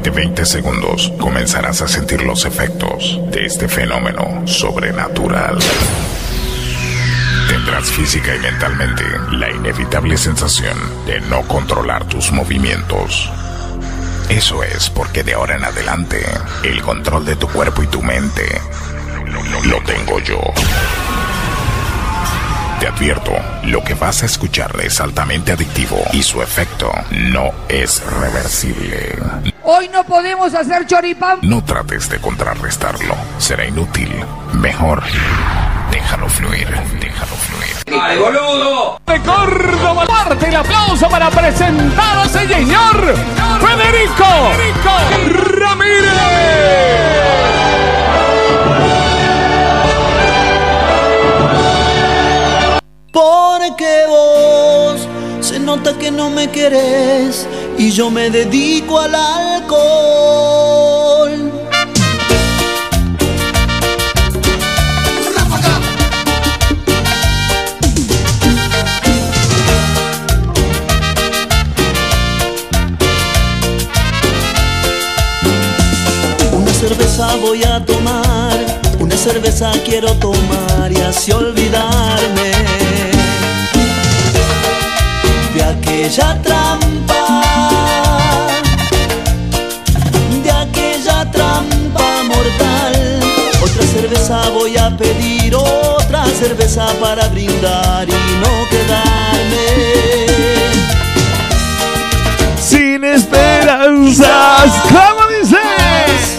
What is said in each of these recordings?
aproximadamente 20 segundos comenzarás a sentir los efectos de este fenómeno sobrenatural. Tendrás física y mentalmente la inevitable sensación de no controlar tus movimientos. Eso es porque de ahora en adelante el control de tu cuerpo y tu mente lo tengo yo. Te advierto, lo que vas a escuchar es altamente adictivo y su efecto no es reversible. Hoy no podemos hacer choripán. No trates de contrarrestarlo, será inútil. Mejor, déjalo fluir, déjalo fluir. ¡Ay, boludo! De Córdoba, parte el aplauso para presentar a ese señor Federico Ramírez. Porque vos se nota que no me querés y yo me dedico al alcohol. Una cerveza voy a tomar, una cerveza quiero tomar y así olvidarme de aquella trampa, voy a pedir otra cerveza para brindar y no quedarme sin esperanzas. ¿Cómo dices?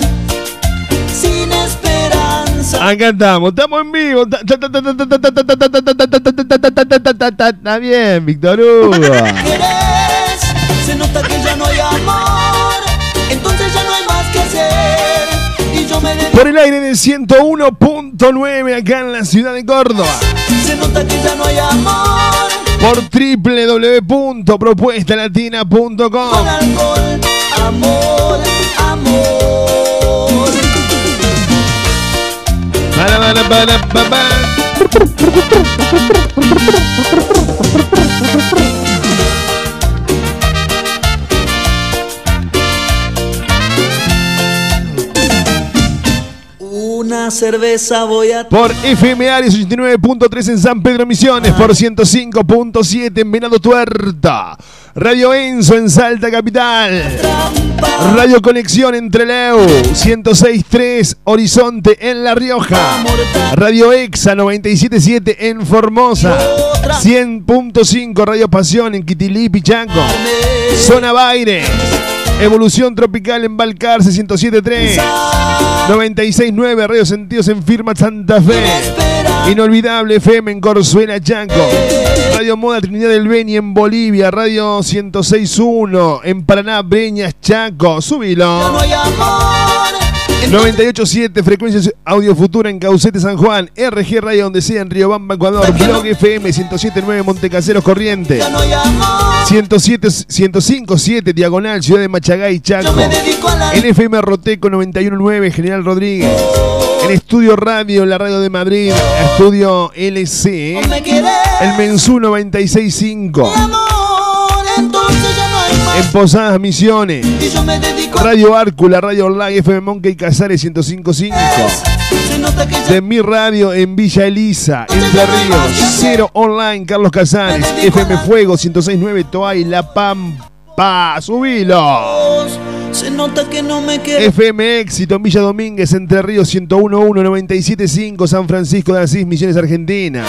Sin esperanzas. Acá estamos, estamos en vivo. Está bien, Víctor Hugo. Se nota que ya no hay amor. Entonces por el aire de 101.9 acá en la ciudad de Córdoba. se nota que ya no hay amor, Por www.propuestalatina.com. con alcohol, amor, amor. Para, para, para, cerveza voy a Por FM Ares 89.3 en San Pedro Misiones, por 105.7 en Venado Tuerta, Radio Enzo en Salta Capital, Radio Conexión en Treleu, 106.3 Horizonte en La Rioja, Radio Exa 97.7 en Formosa, 100.5 Radio Pasión en Quitilí, Pichanco, Zona Baire, Evolución Tropical en Balcarce 107.3, 96.9 Radio Sentidos en Firma Santa Fe, Inolvidable FM en Corzuela Chanco, Radio Moda Trinidad del Beni en Bolivia, Radio 106.1 en Paraná, Breñas, Chaco, subilo. 98.7 Frecuencias Audio Futura en Caucete San Juan, RG Radio donde sea en Riobamba, Ecuador, Blog FM 107.9 Montecaseros Corrientes, 107, 105.7 Diagonal Ciudad de Machagay, Chaco, en FM Roteco 91.9 General Rodríguez, en Estudio Radio, la radio de Madrid, Estudio LC, el Mensú 96.5, en Posadas Misiones, Y yo me dedico a Radio Árcula, Radio Online, FM Monkey Casares 105.5. se nota que ya De mi radio en Villa Elisa, Entre Ríos, Cero Online, Carlos Casares, FM Fuego 106.9 Toay, La Pampa, subilo. se nota que no me. FM Éxito en Villa Domínguez, Entre Ríos 101.1, 97.5 San Francisco de Asís, Misiones Argentina.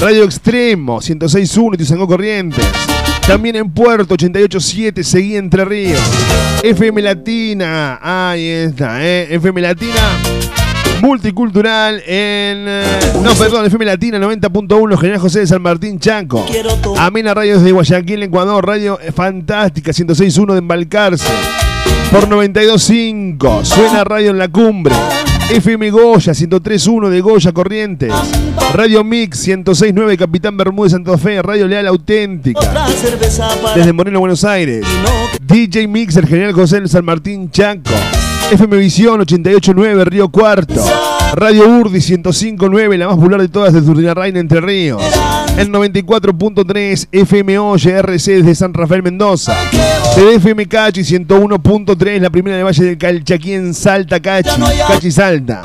Radio Extremo 106.1 Tizangó Corrientes. También en Puerto 88.7 Seguí Entre Ríos. FM Latina, ahí está, ¿eh? FM Latina multicultural en. eh, no, perdón, FM Latina 90.1, General José de San Martín Chanco. Amena Radio desde Guayaquil, Ecuador. Radio Fantástica 106.1 de Embalcarce. Por 92.5. Suena Radio en la Cumbre. FM Goya 103.1 de Goya Corrientes. Radio Mix 106.9 Capitán Bermúdez Santa Fe. Radio Leal Auténtica. Desde Moreno, Buenos Aires. DJ Mixer General José San Martín Chanco. FM Visión 88.9 Río Cuarto. Radio Urdi 105.9, la más popular de todas de Reina Entre Ríos. El 94.3 FMO RC desde San Rafael Mendoza. TDFM Cachi 101.3, la primera de Valle del Calchaquí en Salta, Cachi. Cachi Salta.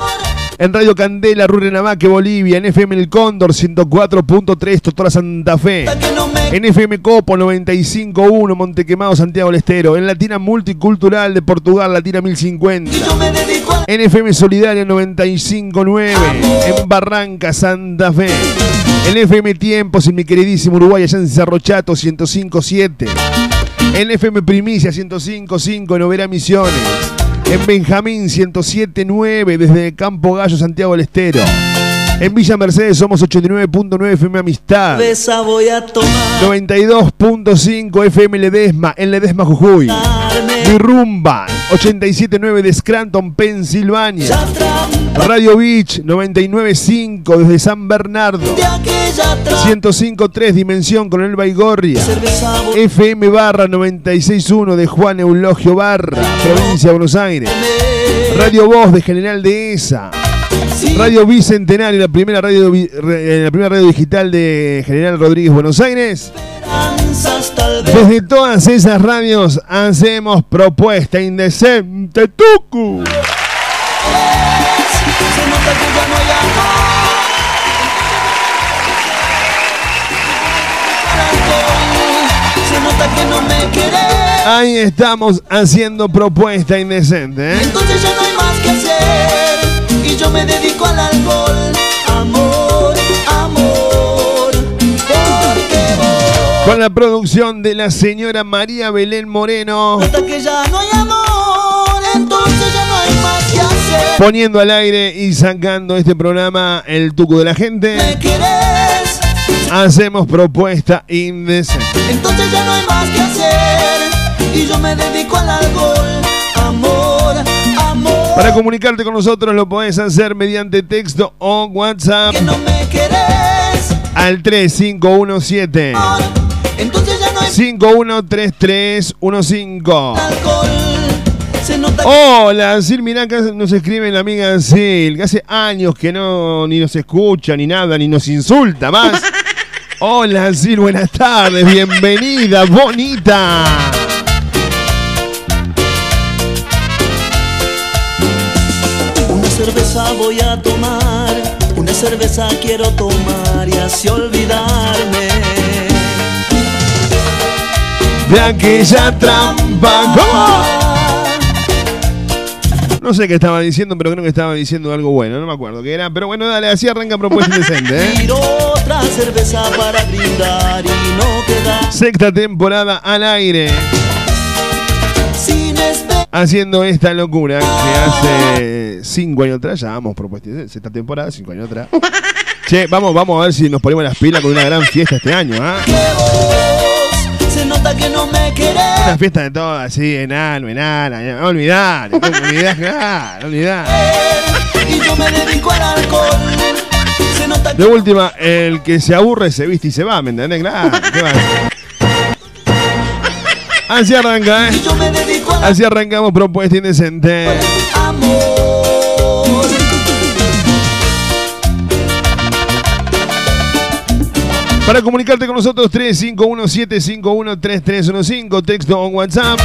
En Radio Candela, Rurrenabaque, Bolivia. En FM El Cóndor 104.3, Totora Santa Fe. En FM Copo 95.1, Montequemado, Santiago del Estero. En Latina Multicultural de Portugal, Latina 1050. En FM Solidaria 95.9. En Barranca, Santa Fe. En FM Tiempos, en mi queridísimo Uruguay, allá en Cerro Chato 105.7. En FM Primicia 105.5 en Overa Misiones. En Benjamín 107.9 desde Campo Gallo, Santiago del Estero. En Villa Mercedes somos 89.9 FM Amistad. 92.5 FM Ledesma, en Ledesma Jujuy. Mi Rumba, 87.9 de Scranton, Pensilvania. Radio Beach, 99.5 desde San Bernardo. 105.3 Dimensión con el Baigorria. FM Barra 96.1 de Juan Eulogio Barra, provincia de Buenos Aires. Radio Voz de General Dehesa. Radio Bicentenario, la primera radio, la primera radio digital de General Rodríguez Buenos Aires. Desde todas esas radios hacemos propuesta indecente Tucu. Ahí estamos haciendo propuesta indecente. ¿eh? Entonces ya no hay más que hacer yo me dedico al alcohol. Amor, amor, Con la producción de la señora María Belén Moreno. Hasta que ya no hay amor, entonces ya no hay más que hacer. Poniendo al aire y sacando este programa el tuco de la gente. ¿Me querés? Hacemos propuesta indecente. Entonces ya no hay más que hacer y yo me dedico al alcohol. Para comunicarte con nosotros lo podés hacer mediante texto o WhatsApp. Que no me querés. Al 3517. Entonces ya no hay 513315. alcohol. Se nota que Hola, Sil, mirá, acá nos escribe la amiga Sil, que hace años que no ni nos escucha, ni nada, ni nos insulta más. Hola, Sil, buenas tardes, bienvenida, bonita. Cerveza voy a tomar, una cerveza quiero tomar y así olvidarme. De aquella trampa. ¿Cómo? No sé qué estaba diciendo, pero creo que estaba diciendo algo bueno, no me acuerdo qué era. Pero bueno, dale, así arranca propuesta indecente, ¿eh? Otra cerveza para brindar y no quedar Sexta temporada al aire. haciendo esta locura que hace cinco años atrás, ya vamos propuesta esta temporada, cinco años atrás. Che, vamos, vamos a ver si nos ponemos las pilas con una gran fiesta este año, ¿ah? Que vos se nota que no me querés. Una fiesta de todas, así, enano, enana, ya, olvidar, olvidar, olvidar. Y yo me dedico al alcohol. Se nota De última, el que se aburre se viste y se va, ¿me entendés? Claro, ¿qué va? Así arranca, ¿eh? Así arrancamos propuesta indecente. Para comunicarte con nosotros, 351-751-3315, texto o WhatsApp.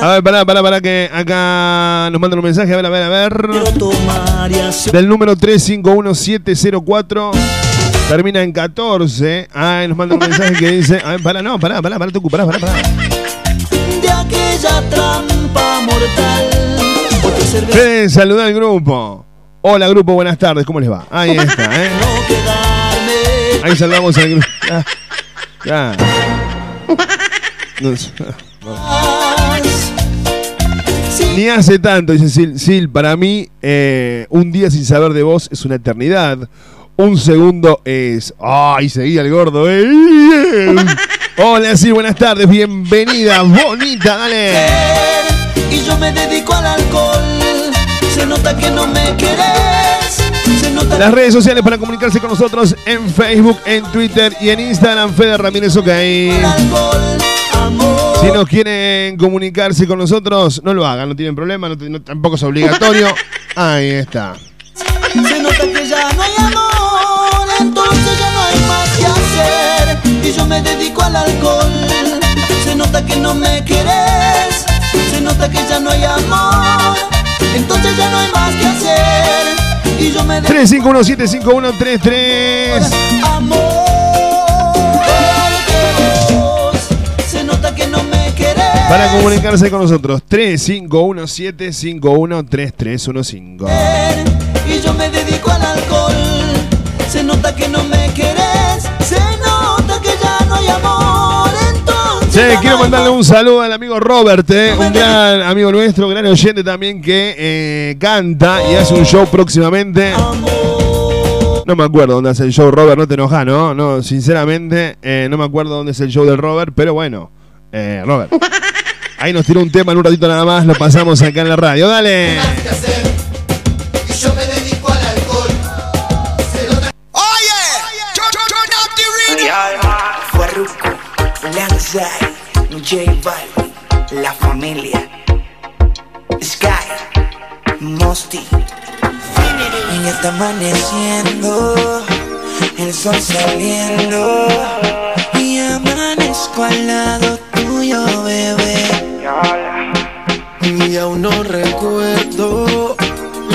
A ver, pará, pará, pará, que acá nos mandan un mensaje. A ver, a ver, a ver. Del número 351704. Termina en 14. Ah, nos mandan un mensaje que dice. A ver, pará, no, pará, pará, pará, Tucu, pará, pará, pará. de aquella trampa mortal. Fede, saluda al grupo. Hola, grupo, buenas tardes, ¿cómo les va? Ahí está, ¿eh? Ahí saludamos al grupo. Ah. No Ni hace tanto, dice Sil. Sil, para mí, eh, un día sin saber de vos es una eternidad. Un segundo es. ¡Ay, seguía el gordo! eh! Hola, Sil, buenas tardes, bienvenida, bonita, dale. Y yo me dedico al alcohol. Se nota que no me querés. Se nota Las redes sociales para comunicarse con nosotros en Facebook, en Twitter y en Instagram, Fede Ramírez OK. Si no quieren comunicarse con nosotros, no lo hagan, no tienen problema, no, tampoco es obligatorio. Ahí está. Se nota que ya no hay amor, entonces ya no hay más que hacer. Y yo me dedico al alcohol. Se nota que no me quieres, se nota que ya no hay amor, entonces ya no hay más que hacer. Y yo me dedico 351-751-33. Amor. Para comunicarse con nosotros, 3517513315. Y yo me dedico al alcohol. Se nota que no me querés, se nota que ya no hay amor. Entonces. quiero mandarle un saludo al amigo Robert, eh, un gran amigo nuestro, gran oyente también que eh, canta y hace un show próximamente. No me acuerdo dónde hace el show Robert, no te enojas, ¿no? No, sinceramente, eh, no me acuerdo dónde es el show del Robert, pero bueno, Robert. Ahí nos tiró un tema en un ratito nada más, lo pasamos acá en la radio. Dale. J Balvin, La Familia, Sky, Mosty. Ya está amaneciendo, el sol saliendo. Y amanezco al lado tuyo, bebé. Y aún no recuerdo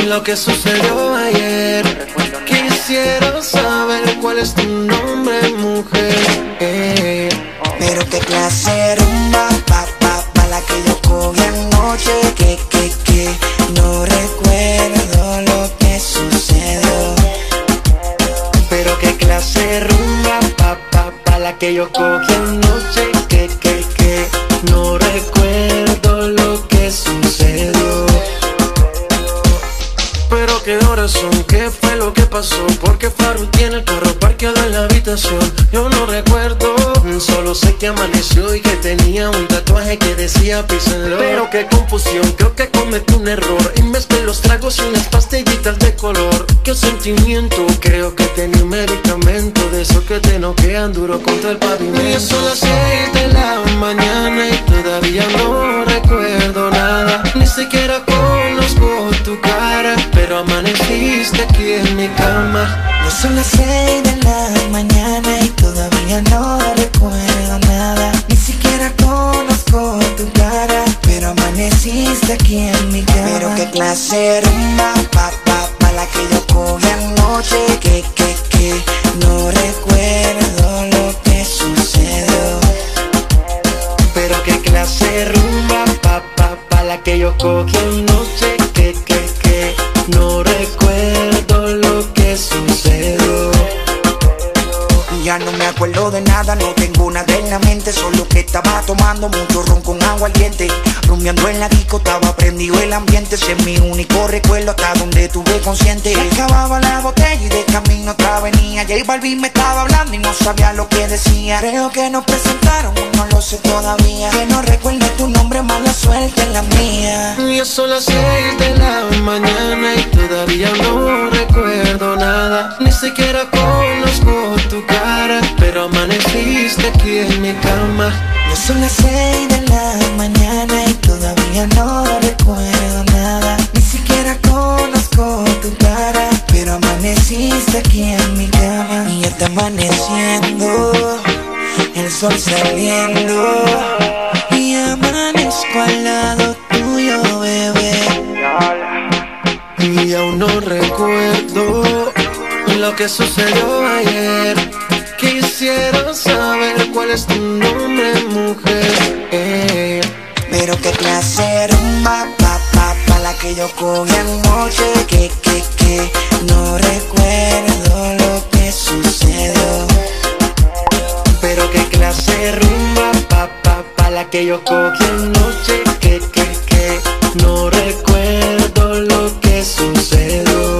lo que sucedió ayer. Quisiera saber cuál es tu nombre, mujer. Pero qué clase rumba, pa, pa, pa, la que yo cogí anoche. Que, que, que, no recuerdo lo que sucedió. Pero qué clase rumba, pa, pa, pa, la que yo cogí anoche. Que, que, que, no recuerdo lo que sucedió. Pero qué horas son, qué fue lo que pasó. Porque Faru tiene el carro parqueado en la habitación. Pero qué confusión, creo que cometí un error. Y mezclé los tragos y unas pastillitas de color. Qué sentimiento, donde tuve consciente. Acababa la botella y de camino otra venía. J Balvin me estaba hablando y no sabía lo que decía. Creo que nos presentaron, no lo sé todavía. Que no recuerde tu nombre, mala suerte en la mía. Ya son las seis de la mañana y todavía no recuerdo nada. Ni siquiera conozco tu cara Pero amaneciste aquí en mi cama. Ya son las seis de la mañana y todavía no recuerdo nada. Ni siquiera conozco Pero amaneciste aquí en mi cama Y ya está amaneciendo El sol saliendo Y amanezco al lado tuyo, bebé Y aún no recuerdo lo que sucedió ayer. Quisiera saber cuál es tu nombre, mujer. Pero qué clase rumba, la que yo cogí anoche. Que, que, que, no recuerdo lo que sucedió. Pero qué clase rumba, pa, pa, pa, la que yo cogí anoche. Que, que, que, no recuerdo lo que sucedió.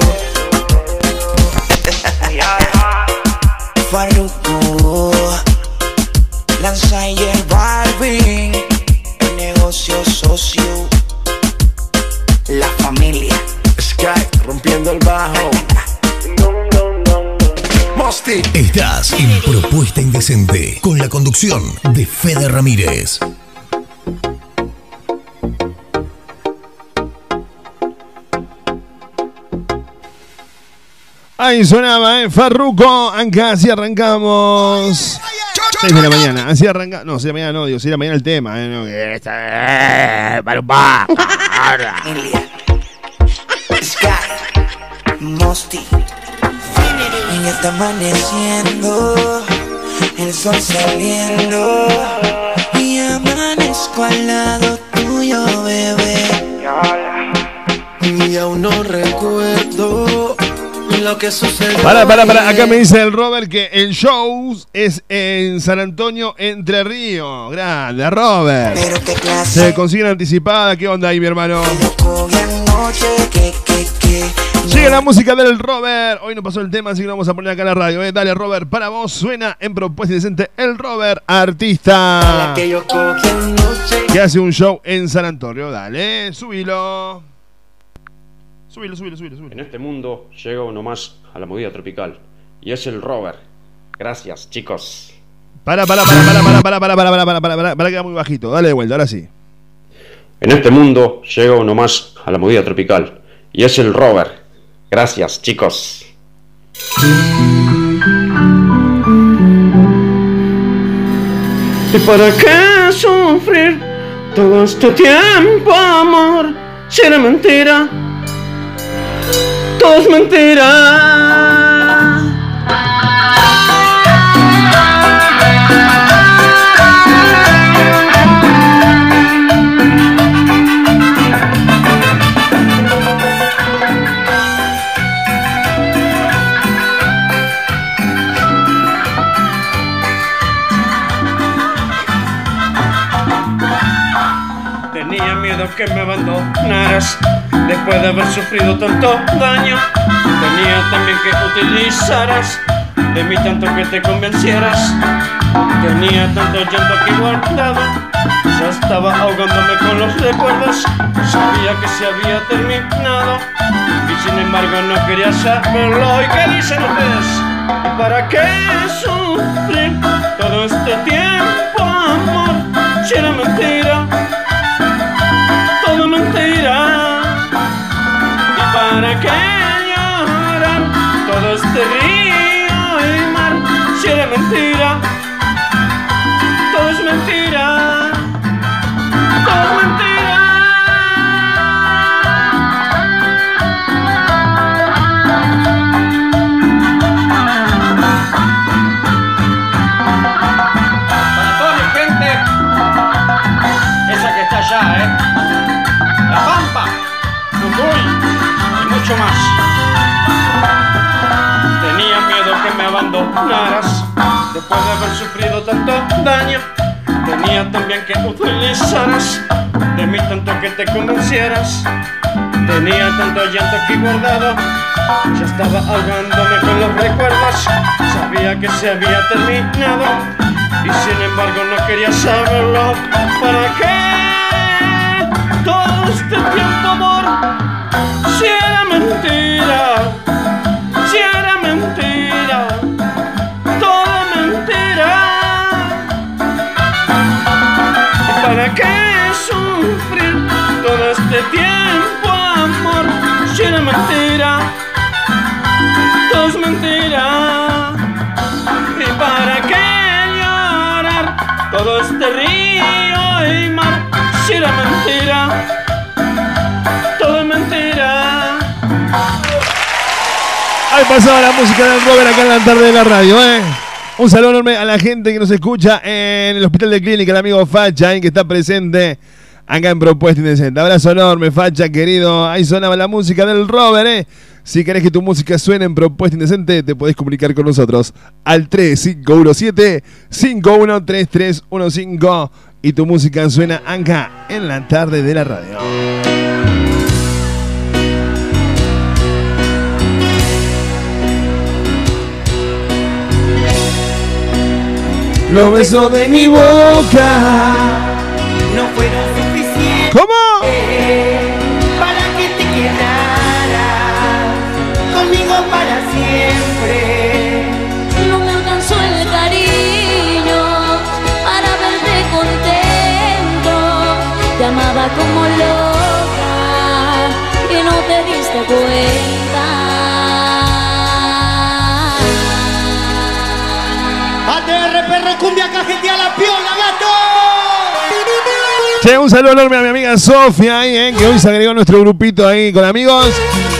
Farruko Lanza y familia. Sky rompiendo el bajo. Estás en Propuesta Indecente con la conducción de Fede Ramírez. Ahí sonaba, ¿eh? Farruco, Anca, así arrancamos. 6 de la mañana, así arranca. No, 6 de la mañana no, digo, 6 de la mañana el tema. ¿eh? No, que esta, eh, Mosty. Y ya está amaneciendo, el sol saliendo. Y amanezco al lado tuyo, bebé. Y aún no recuerdo. Para, para, para. Acá me dice el Robert que el show es en San Antonio, Entre Ríos. Grande, Robert. Se consiguen anticipada. ¿Qué onda ahí, mi hermano? Sigue la música del Robert. Hoy no pasó el tema, así que lo vamos a poner acá en la radio. ¿eh? Dale, Robert, para vos. Suena en Propuesta Indecente el Robert, artista. Que hace un show en San Antonio. Dale, subilo. Subilo, subilo, subilo, subilo. En este mundo llega uno más a la movida tropical y es el Robert. Gracias, chicos. Para, para, para, para, para, para, para, para, para, para, para, para, para, que queda muy bajito. Dale de vuelta, ahora sí. En este mundo llega uno más a la movida tropical y es el Robert. Gracias, chicos. ¿Y para qué sufrir todo este tiempo, amor? Si era mentira, todo es mentira. Tenía miedo que me abandonaras después de haber sufrido tanto daño. Tenía también que utilizaras de mí tanto que te convencieras. Tenía tanto llanto aquí guardado, ya estaba ahogándome con los recuerdos. Sabía que se había terminado y sin embargo no quería saberlo. ¿Y qué dicen ustedes? ¿Y para qué sufrir todo este tiempo, amor? Si era mentira todo mentira. Todo este río y mar? Si era mentira, todo es mentira. Todo es mentira. Te convencieras. Tenía tanto llanto aquí guardado, ya estaba ahogándome con los recuerdos. Sabía que se había terminado y sin embargo no quería saberlo. ¿Para qué? todo este tiempo, amor, si era mentira, si era mentira, todo mentira. ¿Y para qué sufrir todo este tiempo, amor, si era mentira, todo es mentira? ¿Y para qué llorar todo este río y mar si era mentira? Todo es mentira. Ahí pasaba la música del Robert acá en la tarde de la radio, ¿eh? Un saludo enorme a la gente que nos escucha en el Hospital de Clínica, el amigo Facha, que está presente acá en Propuesta Indecente. Abrazo enorme, Facha, querido. Ahí sonaba la música del Robert, ¿eh? Si querés que tu música suene en Propuesta Indecente, te podés comunicar con nosotros al 3517-513315 y tu música suena acá en la tarde de la radio. Los besos de mi boca. No fueron suficientes ¿Cómo? para que te quedaras conmigo para siempre. No me alcanzó el cariño para verte contento. Te amaba como loca y no te diste cuenta. Perro cumbia cajetea la piola, gato. Che, un saludo enorme a mi amiga Sofía ahí, eh, que hoy se agregó a nuestro grupito ahí con amigos.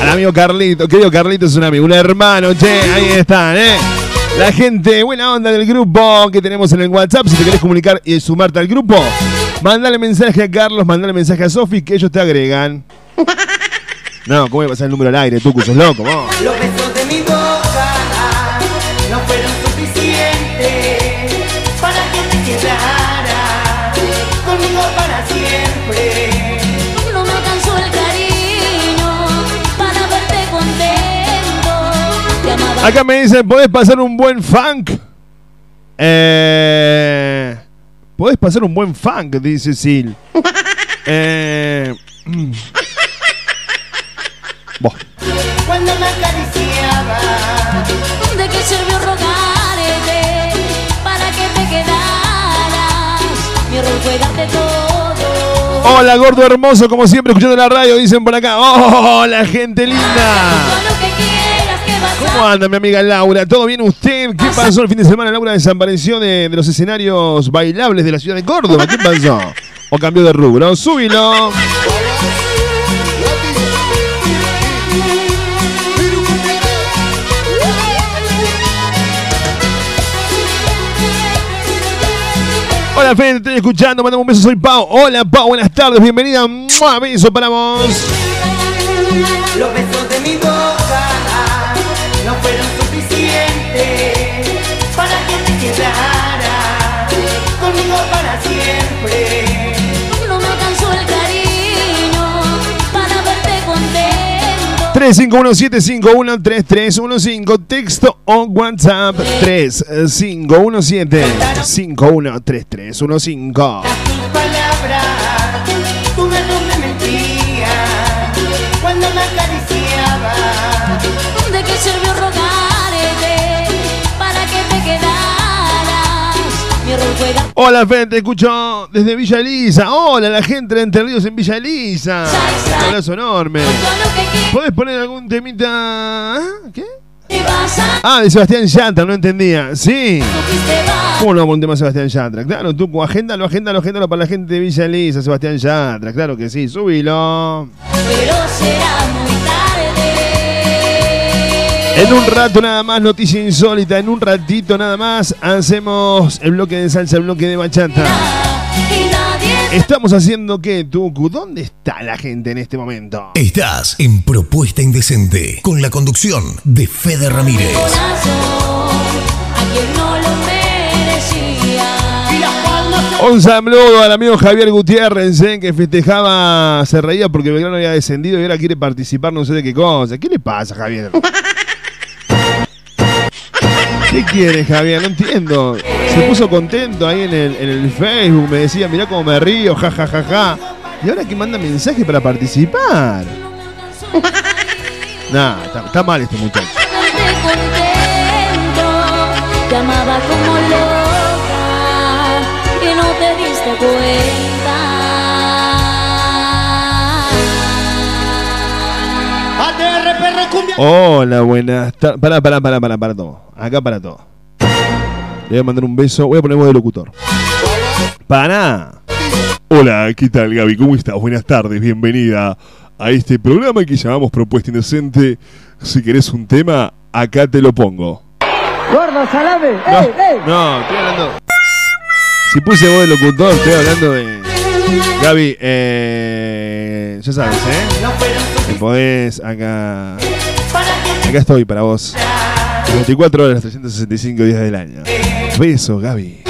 Al amigo Carlito, querido Carlito es un amigo, un hermano, che, ahí están, eh. La gente, buena onda del grupo que tenemos en el WhatsApp. Si te querés comunicar y sumarte al grupo, mandale mensaje a Carlos, mandale mensaje a Sofi que ellos te agregan. No, ¿cómo voy a pasar el número al aire? Tú, que sos loco, vos. Acá me dicen, ¿podés pasar un buen funk? Eh, ¿Podés pasar un buen funk? Dice Sil. Eh, mm. Cuando me acariciaba, ¿De qué sirvió rogarte para que te quedaras? Mi rol fue darte todo. Hola, gordo hermoso, como siempre, escuchando la radio, dicen por acá. Hola, gente linda. ¿Cómo anda mi amiga Laura? ¿Todo bien usted? ¿Qué pasó el fin de semana? Laura desapareció de, de los escenarios bailables de la ciudad de Córdoba. ¿Qué pasó? ¿O cambió de rubro? ¡Súbilo! Hola, Fede, te estoy escuchando. Mandame un beso, soy Pau. Hola, Pau, buenas tardes, bienvenida. ¡Mua! Beso para vos. los besos de mi boca 3517-513315, texto o WhatsApp 3517-513315. Hola, Fede, te escucho desde Villa Elisa. Hola, la gente de Entre Ríos en Villa Elisa. Un abrazo enorme. ¿Podés poner algún temita? ¿Ah? ¿Qué? Ah, de Sebastián Yatra, no entendía. Sí. ¿Cómo no un tema Sebastián Yatra? Claro, tú, agéndalo, agéndalo, agéndalo para la gente de Villa Elisa, Sebastián Yatra. Claro que sí, súbilo. Pero será. En un rato nada más, noticia insólita. En un ratito nada más, hacemos el bloque de salsa, el bloque de bachata. Estamos haciendo qué, Tucu? ¿Dónde está la gente en este momento? Estás en Propuesta Indecente con la conducción de Fede Ramírez. Un saludo al amigo Javier Gutiérrez, eh, que festejaba, se reía porque Belgrano había descendido y ahora quiere participar no sé de qué cosa. ¿Qué le pasa, Javier? ¿Qué quiere, Javier? No entiendo. Se puso contento ahí en el, en el Facebook, me decía, mirá cómo me río, ja, ja, ja, ja. Y ahora que manda mensaje para participar. Nah, está, está mal este muchacho. Te amaba como loca y no te diste cuenta. Cumbia. Hola, buenas tardes. Pará, pará, pará, pará, para todo. Acá para todo. Le voy a mandar un beso. Voy a poner voz de locutor. Para. Hola, ¿qué tal, Gaby? ¿Cómo estás? Buenas tardes, bienvenida a este programa que llamamos Propuesta Indecente. Si querés un tema, acá te lo pongo. Gordo, salame. No, ¡Ey, ey! no, estoy hablando. Si puse voz de locutor, estoy hablando de. Gaby, eh. Ya sabes, ¿eh? Te podés acá. Acá estoy para vos. 24 horas, 365 días del año. Beso, Gaby.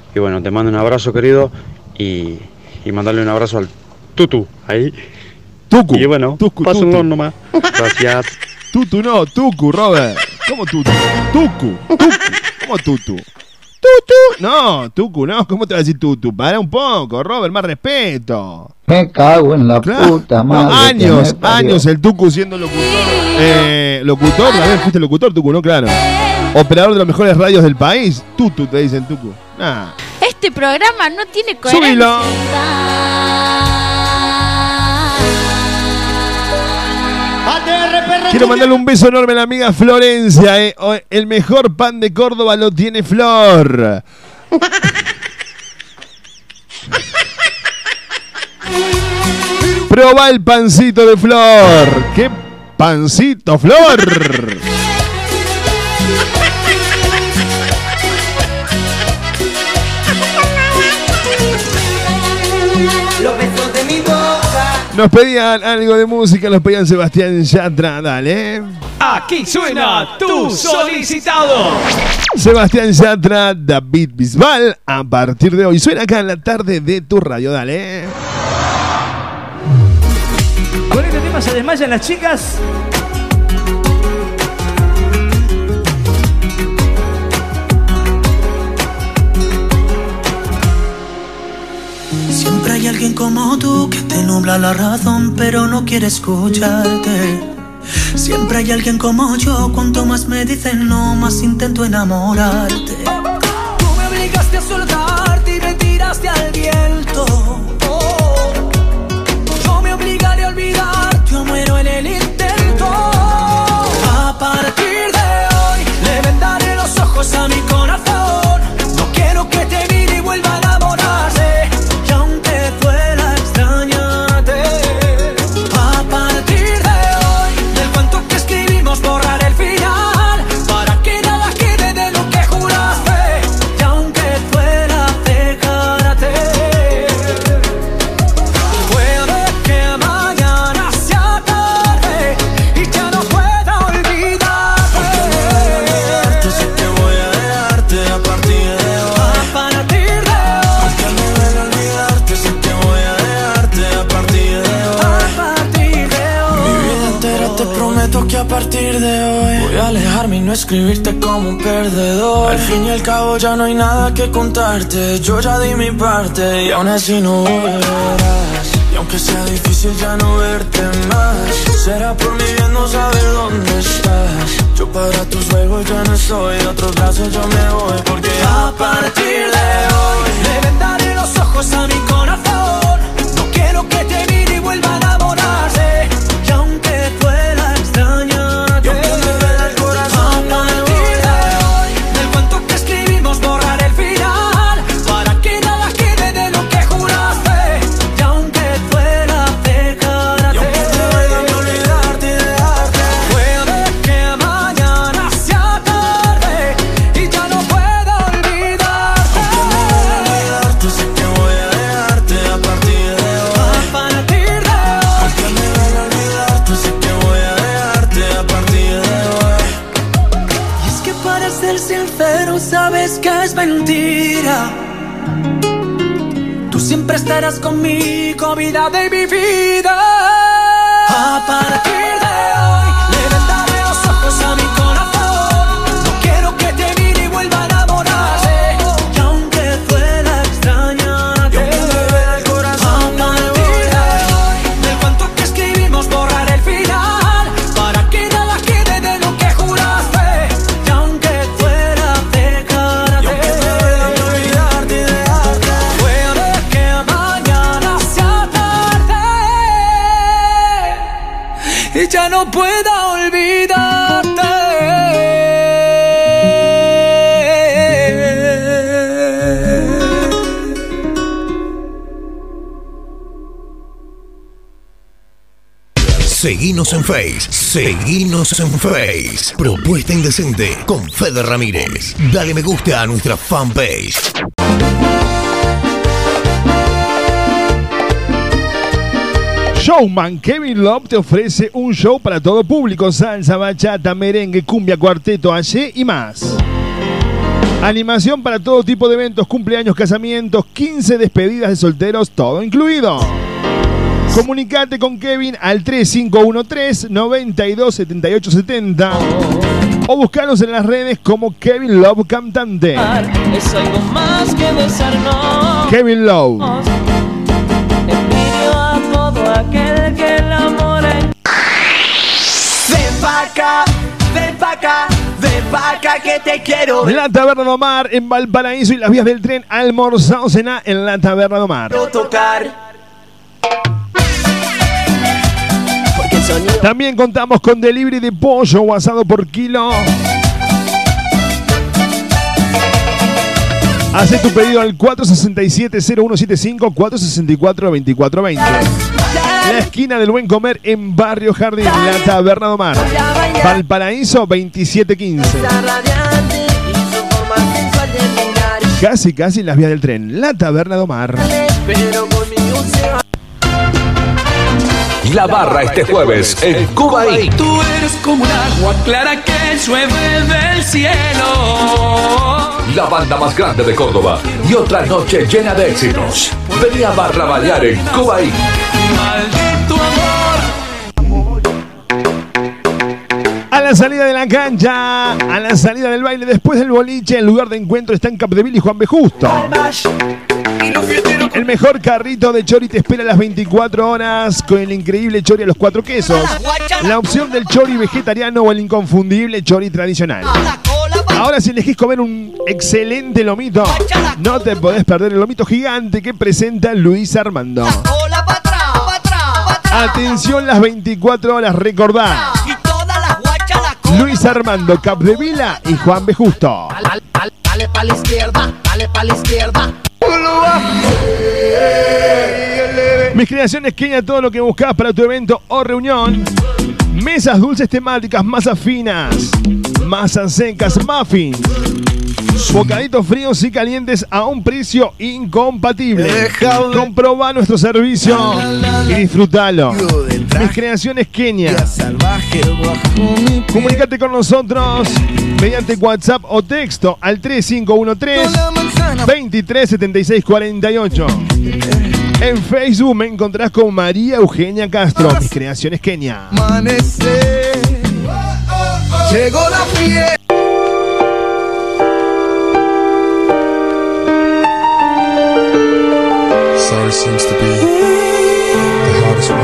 Y bueno, te mando un abrazo, querido, y, y mandarle un abrazo al Tutu, ahí. Tucu. Y bueno, Tucu, pásenlo Tutu. nomás. Gracias. Tutu no, Tucu, Robert. ¿Cómo Tutu? Tucu, Tucu. ¿Cómo Tutu? Tutu. No, Tucu, no. ¿Cómo te va a decir Tutu? Para un poco, Robert, más respeto. Me cago en la Claro. puta No, madre. que años, me parió. años el Tucu siendo locutor. Eh, locutor, fuiste locutor, Tucu, ¿no? Claro. Operador de los mejores radios del país. Tutu, te dicen Tucu. Nah. Este programa no tiene coherencia. Quiero mandarle un beso enorme a la amiga Florencia. eh. El mejor pan de Córdoba lo tiene Flor. Proba el pancito de Flor. ¿Qué pancito, Flor? Nos pedían algo de música, nos pedían Sebastián Yatra. Dale. Aquí suena tu solicitado. Sebastián Yatra, David Bisbal, a partir de hoy. Suena acá en la tarde de tu radio, dale. Con este tema se desmayan las chicas. Siempre hay alguien como tú que te nubla la razón pero no quiere escucharte. Siempre hay alguien como yo, cuanto más me dicen no, más intento enamorarte. Tú me obligaste a soltarte y me tiraste al viento. Oh. Yo me obligaré a olvidar, yo muero en el intento. A partir de hoy le vendaré los ojos a mi escribirte como un perdedor. Al fin y al cabo ya no hay nada que contarte. Yo ya di mi parte y aún así no volverás. Y aunque sea difícil ya no verte más, será por mi bien no saber dónde estás. Yo para tus juegos ya no estoy, de otros brazos yo me voy. Porque a partir de hoy le vendaré los ojos a mi corazón. No quiero que te mire y vuelva a enamorarse. Es mentira. Tú siempre estarás conmigo, vida de mi vida. Seguinos en Face, seguinos en Face. Propuesta Indecente con Fede Ramírez. Dale me gusta a nuestra fanpage. showman Kevin Love te ofrece un show para todo público, salsa, bachata, merengue, cumbia, cuarteto, allí y más. Animación para todo tipo de eventos, cumpleaños, casamientos, 15 despedidas de solteros, todo incluido. Comunicate con Kevin al 3513 927870 o buscanos en las redes como Kevin Love Cantante. Es algo más que besarnos. Kevin Love. Envidio a todo aquel que el amor es. Ven pa' acá, ven pa' acá, ven pa' acá que te quiero. La Taberna de Omar en Valparaíso y las vías del tren almorzado cena en la Taberna de Omar. tocar. También contamos con delivery de pollo o asado por kilo. Hace tu pedido al 467-0175 464-2420. La esquina del buen comer en Barrio Jardín, la Taberna de Omar. Valparaíso 2715. Casi, casi en las vías del tren. La Taberna de Omar. Pero se va. La barra este jueves en Cuba Inc. Tú eres como un agua clara que llueve del cielo. La banda más grande de Córdoba. Y otra noche llena de éxitos. Vení a Barra Balear en Cuba. Maldito amor. A la salida de la cancha, a la salida del baile, después del boliche, el lugar de encuentro está en Capdeville y Juan B. Justo. El mejor carrito de chori te espera a las 24 horas con el increíble chori a los cuatro quesos. La opción del chori vegetariano o el inconfundible chori tradicional. Ahora si elegís comer un excelente lomito, no te podés perder el lomito gigante que presenta Luis Armando. Atención las 24 horas, recordá. Luis Armando Capdevila y Juan B. Justo. Dale pa' la izquierda, dale pa' la izquierda. Mis creaciones Kenia, todo lo que buscas para tu evento o reunión. Mesas dulces temáticas, masas finas, masas secas, muffins. Bocaditos fríos y calientes a un precio incompatible. Comproba nuestro servicio y disfrútalo. Mis creaciones Kenia. Comunicate con nosotros mediante WhatsApp o texto al 3513 237648. En Facebook me encontrás con María Eugenia Castro, mis creaciones Kenia. Llegó la fiesta. Sorry seems to be the hardest one.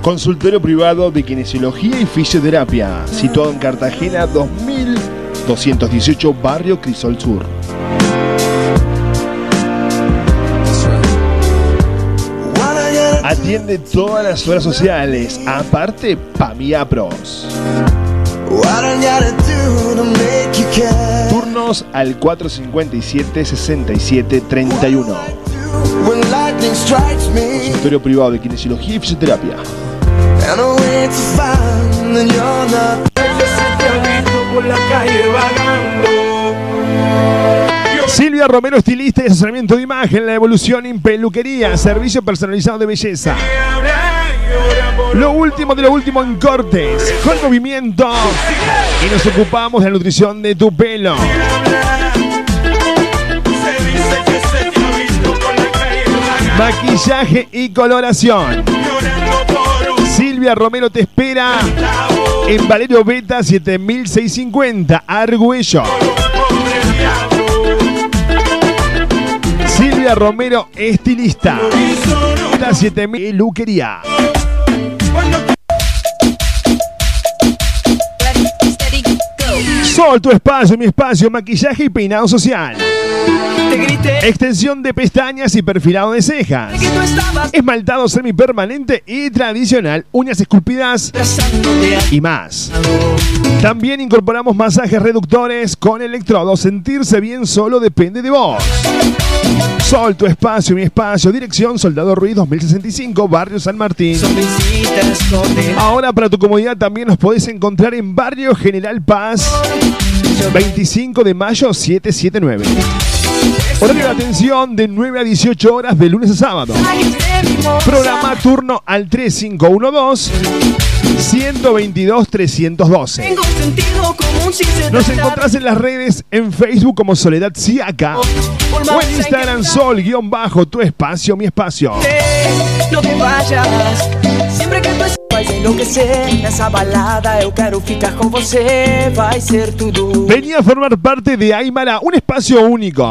Consultorio privado de kinesiología y fisioterapia, situado en Cartagena 2218, barrio Crisol Sur. Atiende todas las horas sociales, aparte Pamia Pros. Turnos al 457-6731. Consultorio privado de kinesiología y fisioterapia. Silvia Romero, estilista y asesoramiento de imagen, la evolución en peluquería, servicio personalizado de belleza. Lo último de lo último en cortes, con movimiento. Y nos ocupamos de la nutrición de tu pelo. Maquillaje y coloración. Silvia Romero te espera en Valerio Beta 7650, Argüello. Silvia Romero, estilista. La 7000 Luquería. Sol, tu espacio, mi espacio, maquillaje y peinado social. Extensión de pestañas y perfilado de cejas. Esmaltado semipermanente y tradicional, uñas esculpidas y más. También incorporamos masajes reductores con electrodos. Sentirse bien solo depende de vos. Sol, tu espacio, mi espacio. Dirección Soldado Ruiz 2065, Barrio San Martín. Ahora para tu comodidad también nos podés encontrar en Barrio General Paz 25 de mayo 779. Horario de atención de 9 a 18 horas de lunes a sábado. Programa turno al 3512 122 312. Tengo sentido común si se Nos trata encontrás en las redes en Facebook como Soledad Siaca o en Instagram Sol guion bajo tu espacio mi espacio. No te vayas Sempre que tu vai enlouquecer Nessa balada eu quero ficar com você Vai ser tudo Venía a formar parte de Aymara, un espacio único.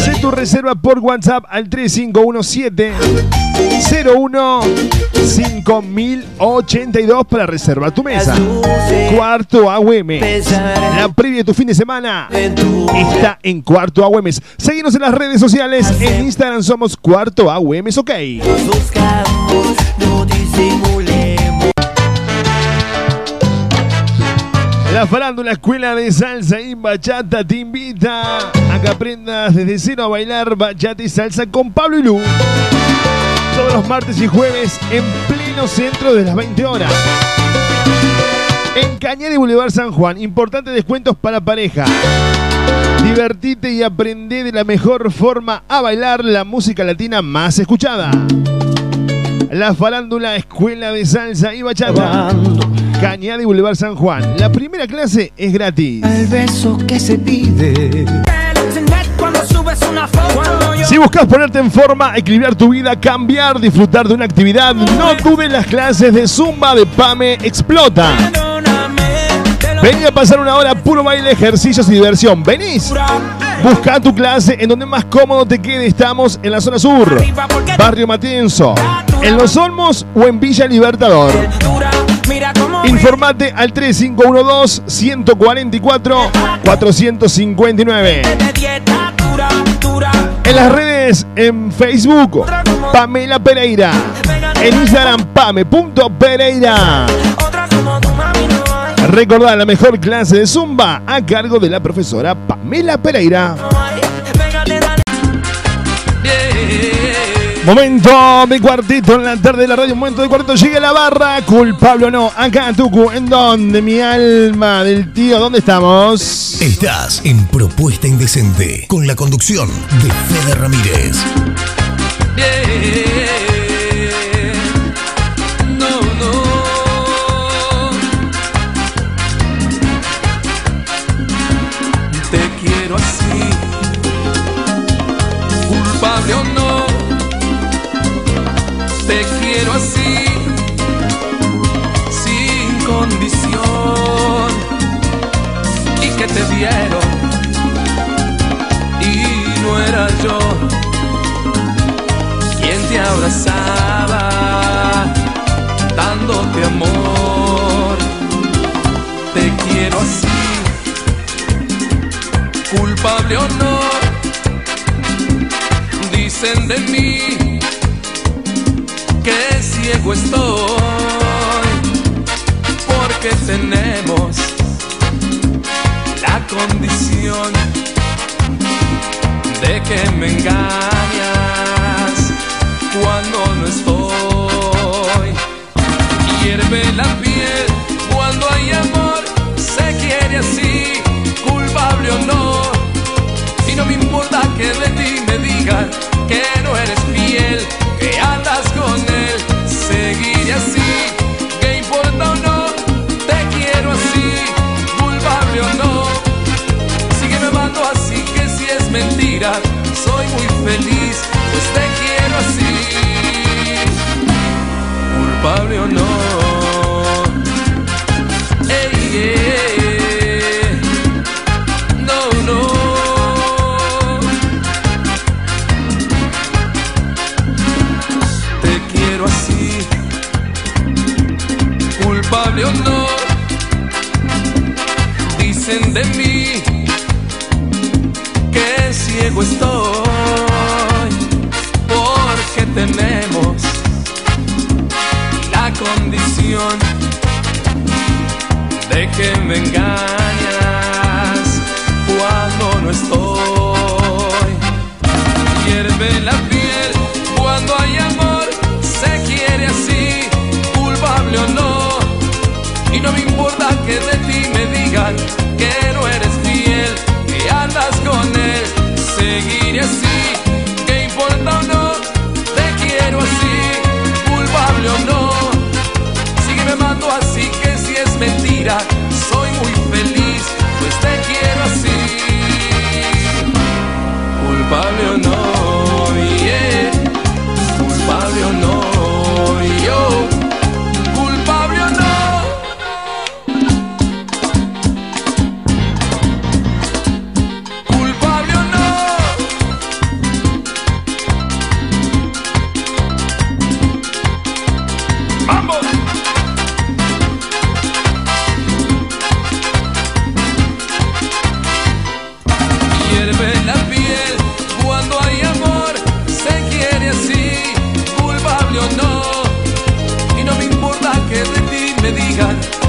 Hacé tu reserva por WhatsApp al 3517 01 5082 para reservar tu mesa. Cuarto AUM. La previa de tu fin de semana está en Cuarto AUM. Seguimos en las redes sociales. En Instagram somos Cuarto AUM. Ok. Buscamos, no La farándula Escuela de Salsa y Bachata te invita a que aprendas desde cero a bailar bachata y salsa con Pablo y Lu. Todos los martes y jueves en pleno centro de las 20 horas. En Cañada y Boulevard San Juan, importantes descuentos para pareja. Divertite y aprende de la mejor forma a bailar la música latina más escuchada. La farándula Escuela de Salsa y Bachata. Cañada y Boulevard San Juan. La primera clase es gratis. El beso que se pide Si buscas ponerte en forma, equilibrar tu vida, cambiar, disfrutar de una actividad, no dudes las clases de Zumba de Pame Explota. Vení a pasar una hora puro baile, ejercicios y diversión. Venís. Busca tu clase en donde más cómodo te quede. Estamos en la zona sur, Barrio Matienzo, en Los Olmos o en Villa Libertador. Informate al 3512 144 459. de dieta dura, dura En las redes, en Facebook, Pamela Pereira. En Instagram, pame.pereira. Recordá la mejor clase de Zumba a cargo de la profesora Pamela Pereira. Dale Momento de cuartito en la tarde de la radio. Momento de cuartito. Llega la barra. Culpable o no. Acá, Tucu. ¿En dónde? Mi alma del tío. ¿Dónde estamos? Estás en Propuesta Indecente con la conducción de Fede Ramírez. No, no. Te quiero así, y no era yo quien te abrazaba, dándote amor. Te quiero así, culpable o no, dicen de mí que ciego estoy, porque tenemos condición de que me engañas cuando no estoy. Hierve la me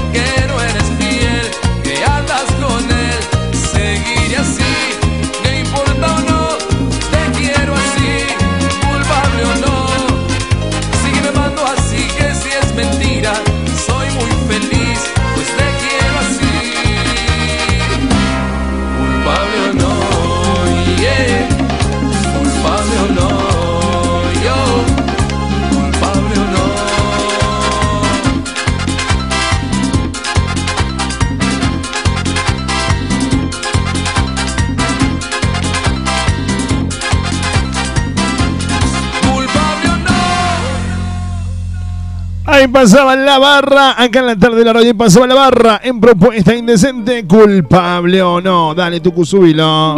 pasaba la barra, acá en la tarde de la radio pasaba la barra en propuesta indecente, culpable o no. Dale tu cusubilo.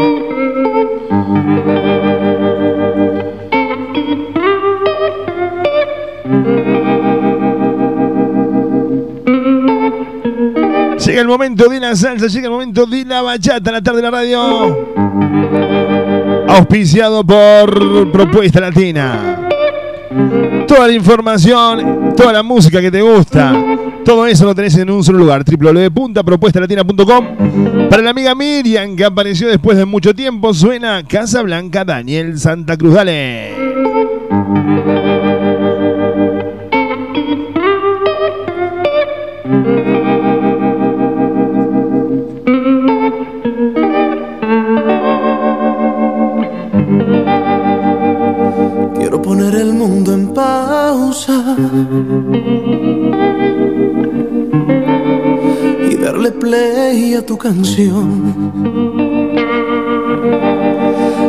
Llega el momento de la salsa, llega el momento de la bachata, la tarde de la radio. Auspiciado por Propuesta Latina. Toda la información, toda la música que te gusta, todo eso lo tenés en un solo lugar, www.propuestalatina.com. Para la amiga Miriam, que apareció después de mucho tiempo, suena Casa Blanca Daniel Santa Cruz. Dale. Y darle play a tu canción.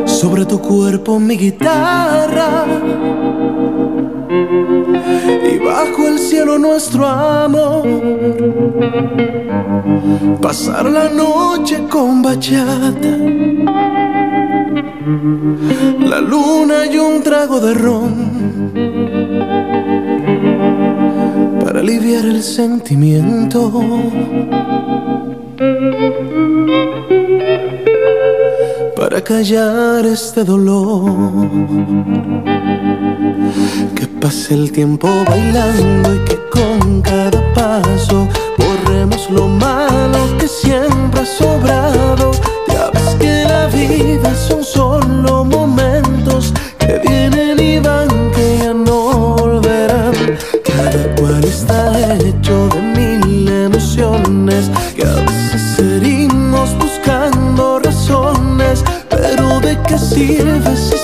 Sobre tu cuerpo mi guitarra y bajo el cielo nuestro amor. Pasar la noche con bachata la luna y un trago de ron aliviar el sentimiento. Para callar este dolor. Que pase el tiempo bailando y que con cada paso borremos lo malo que siempre ha sobrado. Ya ves que la vida son solo de qué sirve si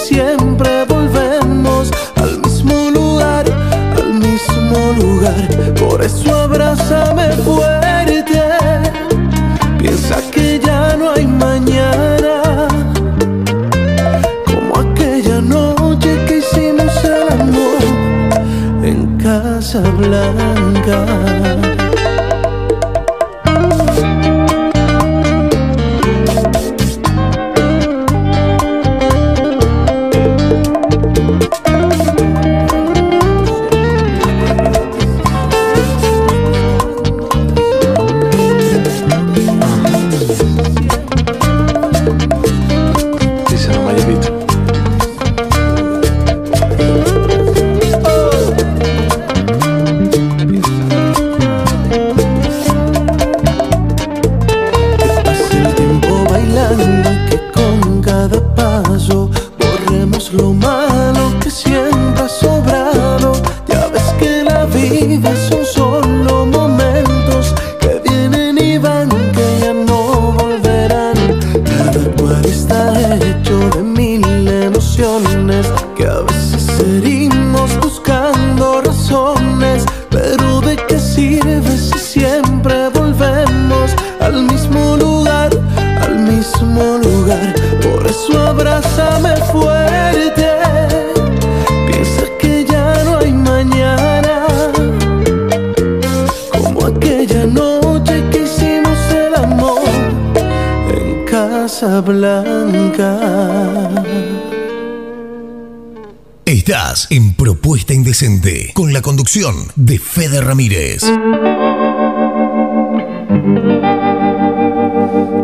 Estás en Propuesta Indecente con la conducción de Fede Ramírez.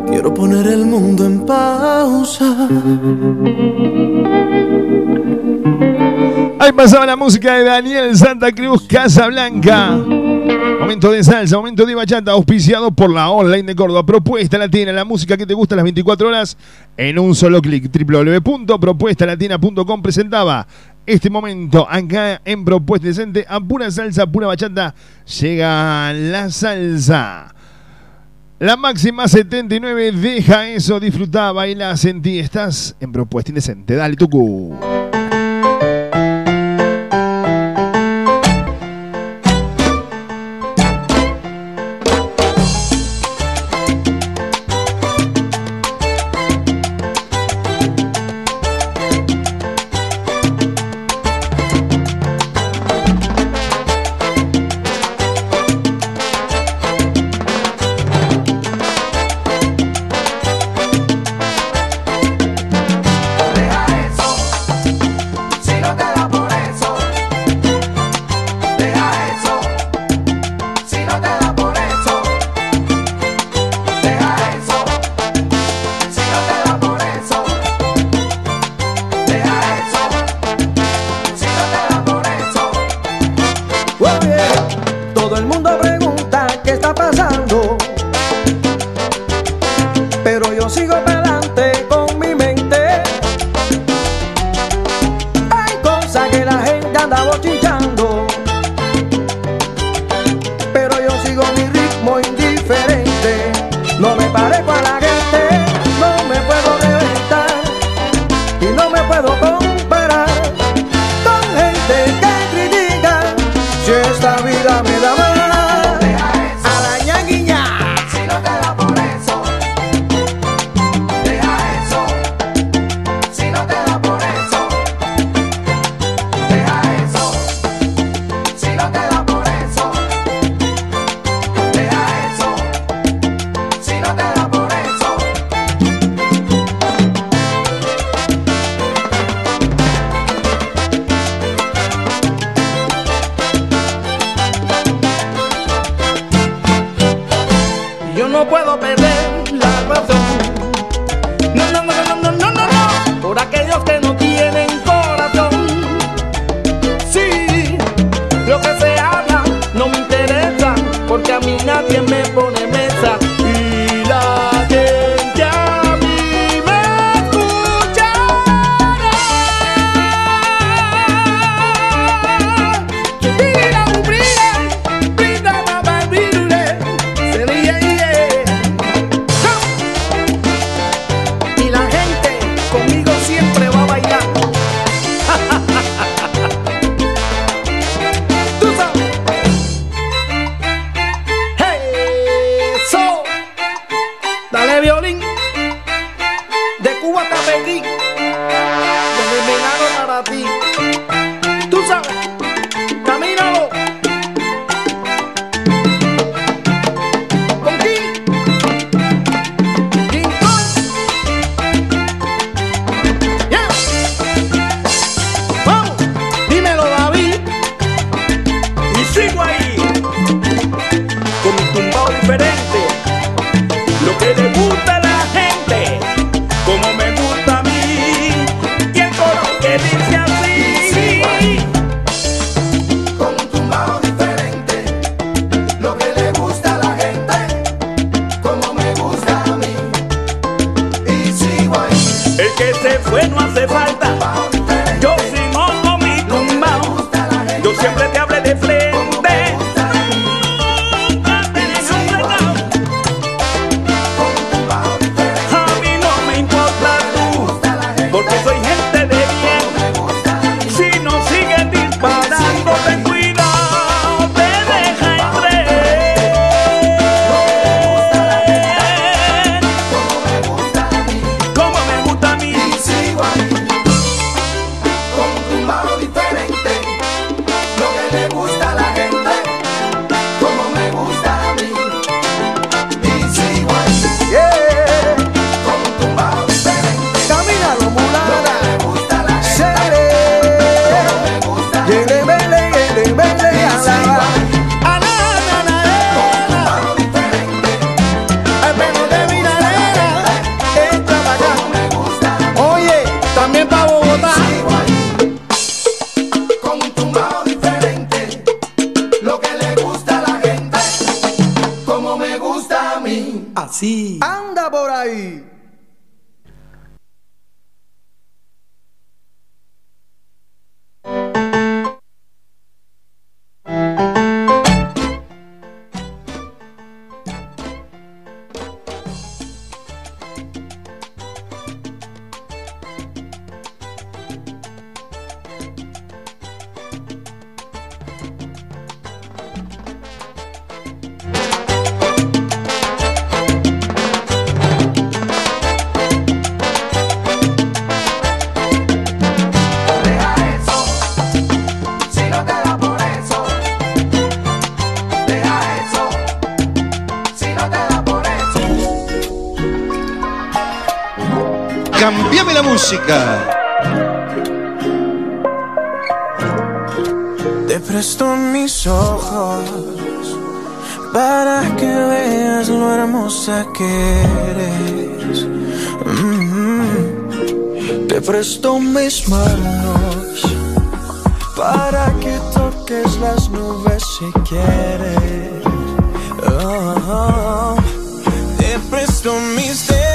Quiero poner el mundo en pausa. Ahí pasaba la música de Daniel Santa Cruz Casablanca. Momento de salsa, momento de bachata, auspiciado por la online de Córdoba. Propuesta Latina, la música que te gusta las 24 horas en un solo clic. www.propuestalatina.com presentaba este momento acá en Propuesta Decente a pura salsa, pura bachata. Llega la salsa. La máxima 79, deja eso, disfruta, baila, sentí. Estás en Propuesta Indecente. Dale, Tucu. que este se fue no hace falta. lo hermosa que eres. Mm -hmm. Te presto mis manos para que toques las nubes si quieres. Oh, oh. oh. Te presto mis dedos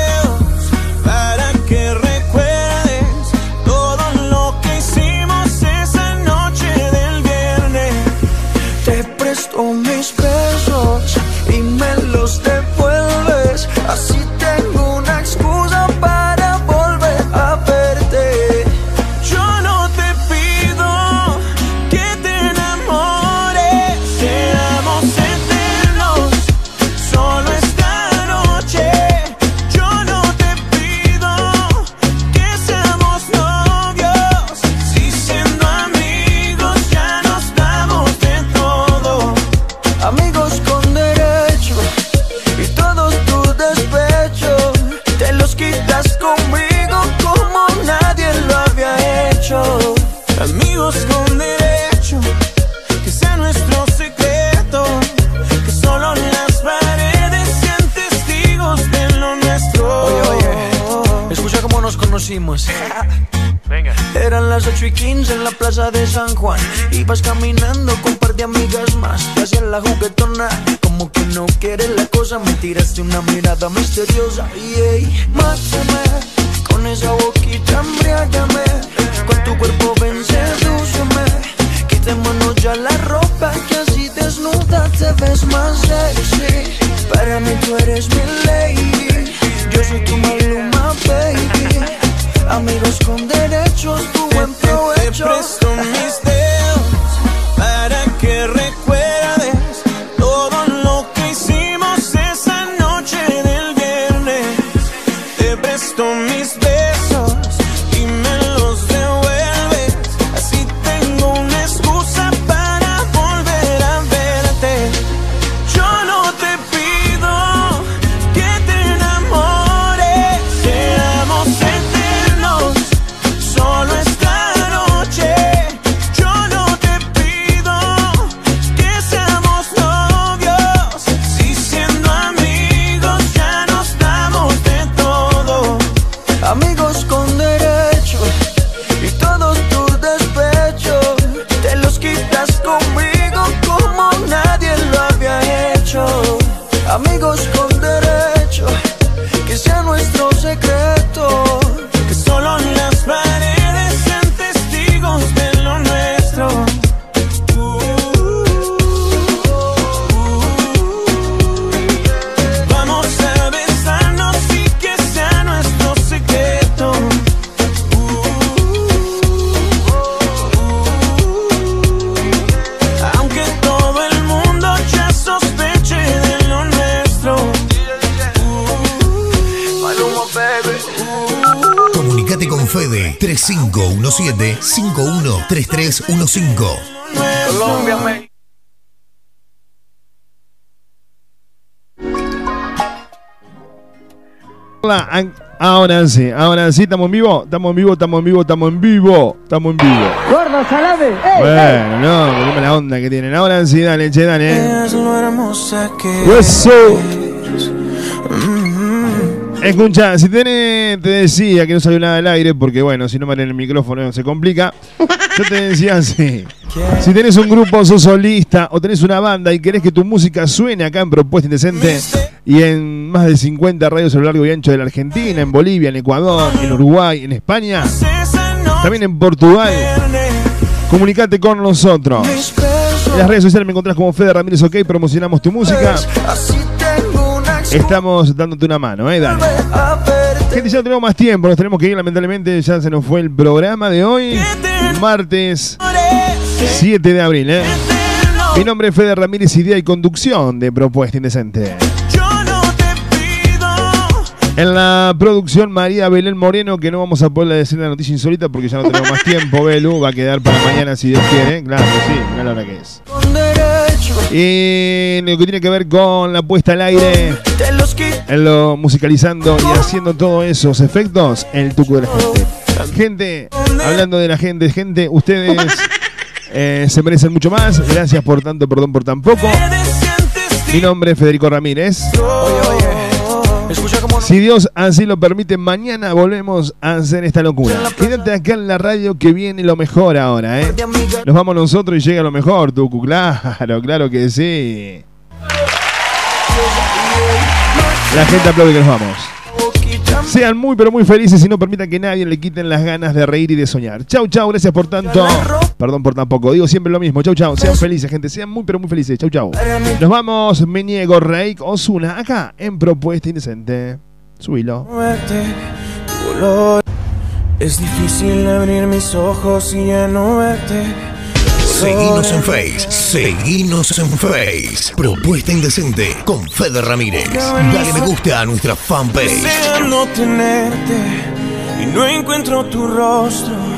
plaza de San Juan. Ibas caminando con un par de amigas más. Te hacían la juguetona, como que no quieres la cosa. Me tiraste una mirada misteriosa, yeah. Ahora sí, estamos en vivo, estamos en vivo, estamos en vivo, estamos en vivo, estamos en vivo. Gordo salame. Ey, bueno, no, la onda que tienen. Ahora sí, dale, che, dale. Eso. Mm. Escucha, si tenés, te decía que no salió nada del aire, porque bueno, si no me el micrófono se complica. Yo te decía así. Si tenés un grupo, sos solista o tenés una banda y querés que tu música suene acá en Propuesta Indecente, y en más de 50 radios a lo largo y ancho de la Argentina, en Bolivia, en Ecuador, en Uruguay, en España, también en Portugal. Comunicate con nosotros. En las redes sociales me encontrás como Fede Ramírez OK, promocionamos tu música. Estamos dándote una mano, eh, dale. Gente, ya tenemos más tiempo, nos tenemos que ir, lamentablemente ya se nos fue el programa de hoy, martes 7 de abril, eh. Mi nombre es Fede Ramírez, idea y conducción de Propuesta Indecente. En la producción María Belén Moreno, que no vamos a poder decir la noticia insólita porque ya no tenemos más tiempo, Belu, va a quedar para mañana si Dios quiere. Claro que sí, mira la hora que es. Y lo que tiene que ver con la puesta al aire, en lo musicalizando y haciendo todos esos efectos, el tuco de. Gente, hablando de la gente, gente, ustedes eh, se merecen mucho más. Gracias por tanto, perdón por tan poco. Mi nombre es Federico Ramírez. Si Dios así lo permite, mañana volvemos a hacer esta locura. Quédate acá en la radio que viene lo mejor ahora, ¿eh? Nos vamos nosotros y llega lo mejor, Tucu. Claro, claro que sí. La gente aplaude que nos vamos. Sean muy pero muy felices y no permitan que nadie le quiten las ganas de reír y de soñar. Chau, chau, gracias por tanto. Perdón por tan poco, digo siempre lo mismo. Chau, chau, sean felices, gente. Sean muy pero muy felices. Chau, chau. Nos vamos, me niego, Reik Osuna, acá en Propuesta Indecente. Subilo. Es difícil abrir mis ojos y ya no verte. Seguinos en Face, seguinos en Face. Propuesta Indecente con Fede Ramírez. Dale me gusta a nuestra fanpage. Deseando tenerte y no encuentro tu rostro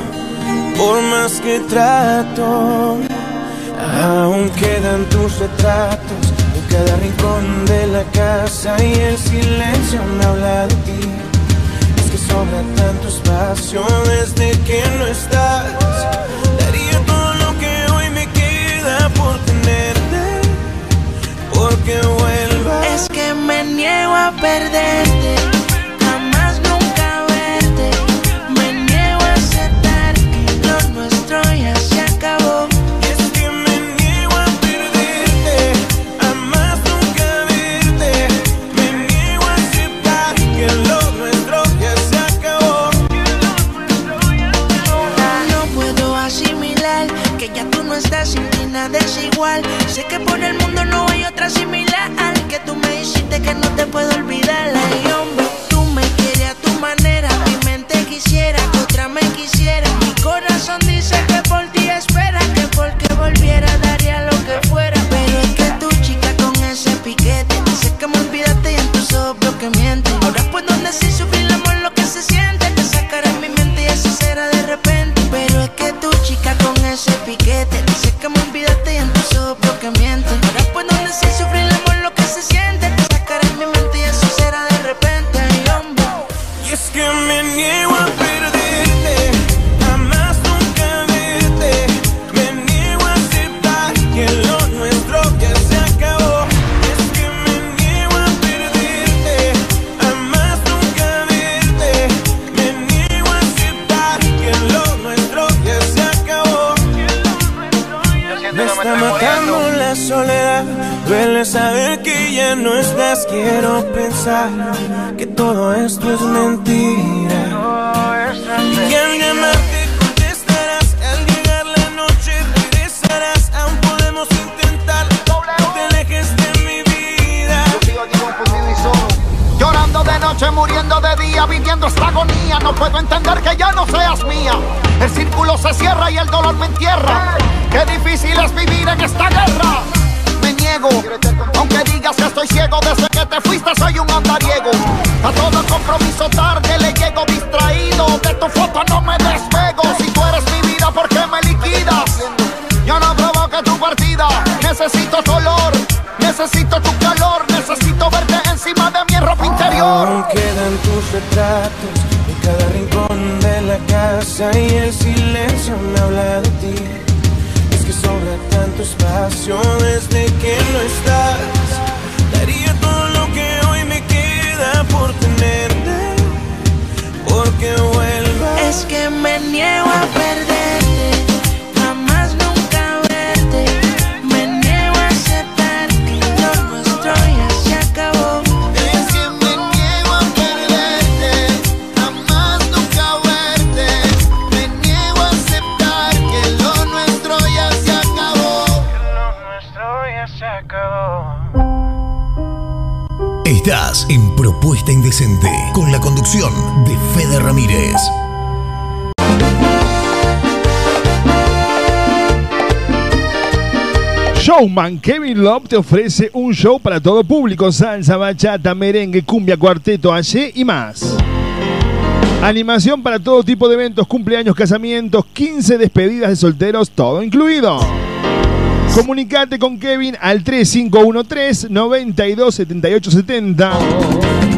por más que trato. Aún quedan tus retratos en cada rincón de la casa y el silencio me habla de ti. Es que sobra tanto espacio desde que no estás. Daría todo lo que hoy me queda por tenerte, porque vuelvas. Es que me niego a perderte, que ya tú no estás sin ti nada es igual. Sé que por el mundo no hay otra similar. Que tú me dijiste que no te puedo olvidar. Ay, hombre, tú me quieres a tu manera. Mi mente quisiera otra me quisiera. Mi corazón dice que por Quiero pensar que todo esto es mentira. es que me niego a perderte, jamás nunca verte. Me niego a aceptar que lo nuestro ya se acabó. Es que me niego a perderte, jamás nunca verte. Me niego a aceptar que lo nuestro ya se acabó. Que lo nuestro ya se acabó. Estás en Propuesta Indecente con la conducción de Fede Ramírez. Showman Kevin Love te ofrece un show para todo público, salsa, bachata, merengue, cumbia, cuarteto, allí y más. Animación para todo tipo de eventos, cumpleaños, casamientos, 15 despedidas de solteros, todo incluido. Comunicate con Kevin al 3513 927870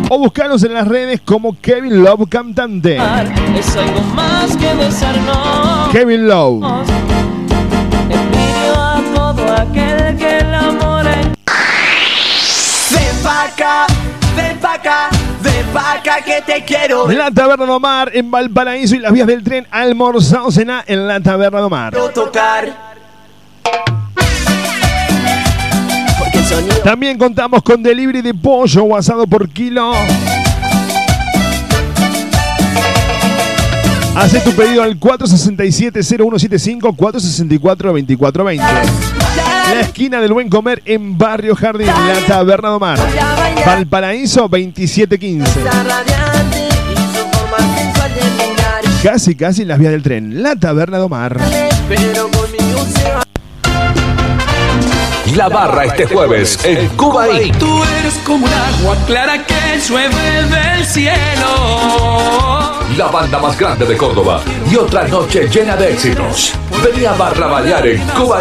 o buscanos en las redes como Kevin Love Cantante. Es algo más que besarnos. Kevin Love. Ven pa' acá, ven pa' acá que te quiero. La Taberna de Omar en Valparaíso y las vías del tren almorzado cena en la Taberna de Omar. tocar. También contamos con delivery de pollo o asado por kilo. Hace tu pedido al 467-0175 464-2420. La esquina del buen comer en Barrio Jardín, la Taberna de Omar. Valparaíso 2715. radiante y su forma sensual de mirar. Casi, casi en las vías del tren, la Taberna se va. La barra este jueves en Cuba Inc. Tú eres como un agua clara que llueve del cielo. La banda más grande de Córdoba y otra noche llena de éxitos. Venía a barra bailar en Cuba.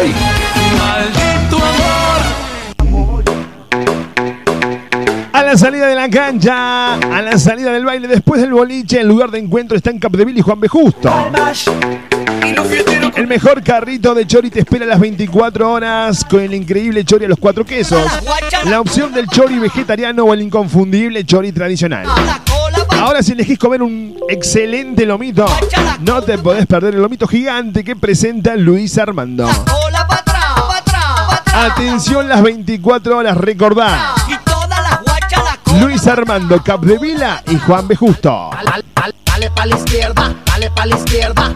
A la salida de la cancha, a la salida del baile, después del boliche, el lugar de encuentro está en Capdeville y Juan B. Justo. El mejor carrito de chori te espera las 24 horas con el increíble chori a los cuatro quesos. La opción del chori vegetariano o el inconfundible chori tradicional. Ahora si elegís comer un excelente lomito, no te podés perder el lomito gigante que presenta Luis Armando. Atención las 24 horas, recordá. Luis Armando Capdevila y Juan B. Justo. Dale pa' la izquierda, dale pa' la izquierda.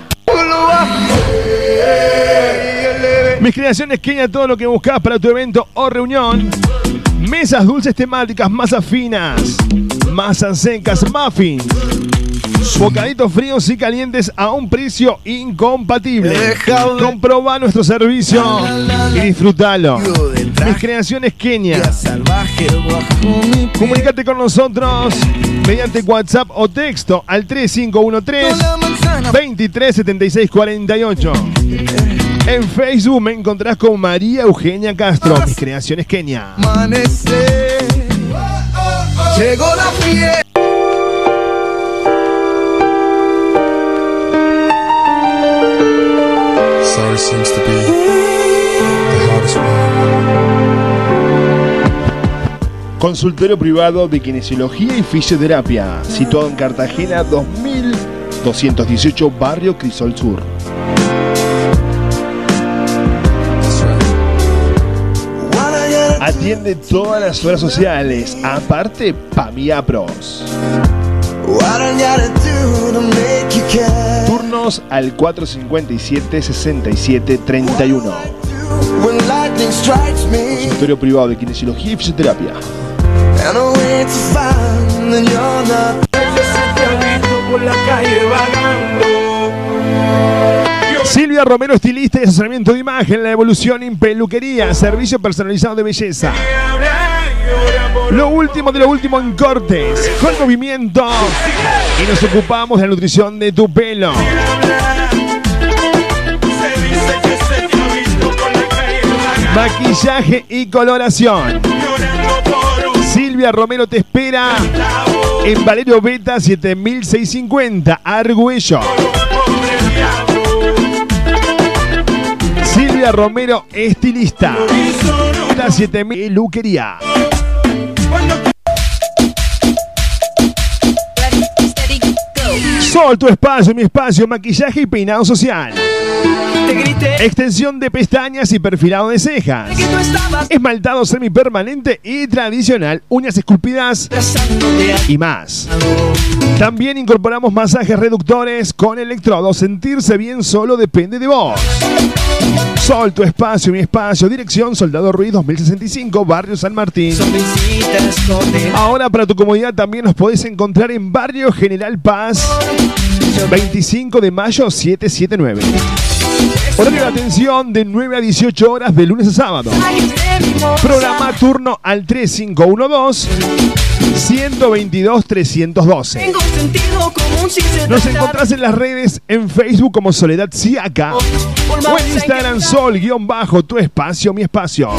Mis creaciones Kenia, todo lo que buscas para tu evento o reunión. Mesas dulces temáticas, masas finas, masas secas, muffins. Bocaditos fríos y calientes a un precio incompatible. Comproba nuestro servicio y disfrútalo. Mis creaciones Kenia. Comunicate con nosotros mediante WhatsApp o texto al 3513 237648. En Facebook me encontrás con María Eugenia Castro, mis creaciones Kenia. Llegó la fiesta. Sorry seems to be the hardest one. Consultorio privado de kinesiología y fisioterapia, situado en Cartagena 2218, barrio Crisol Sur. Atiende todas las horas sociales, aparte Pamiapros. Turnos al 457-6731. Consultorio privado de kinesiología y fisioterapia. Silvia Romero, estilista y asesoramiento de imagen, la evolución en peluquería, servicio personalizado de belleza. Lo último de lo último en cortes, con movimiento. Y nos ocupamos de la nutrición de tu pelo. Maquillaje y coloración. Silvia Romero te espera en Valerio Beta 7650, Argüello. Romero, estilista. La 7000 Luquería. Sol, tu espacio, mi espacio, maquillaje y peinado social. Extensión de pestañas y perfilado de cejas. Esmaltado semipermanente y tradicional, uñas esculpidas y más. También incorporamos masajes reductores con electrodos. Sentirse bien solo depende de vos. Sol, tu espacio, mi espacio. Dirección Soldado Ruiz 2065, Barrio San Martín. Ahora para tu comodidad también nos podés encontrar en Barrio General Paz, 25 de mayo 779. Horario de atención de 9 a 18 horas de lunes a sábado. Programa turno al 3512 122 312. Tengo un sentido común sin ser Nos encontrás en las redes en Facebook como Soledad Siaca o en Instagram Sol guion bajo tu espacio, mi espacio.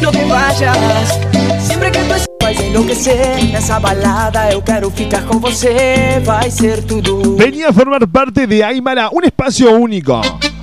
No te vayas Sempre que Venía a formar parte de Aymara, un espacio único.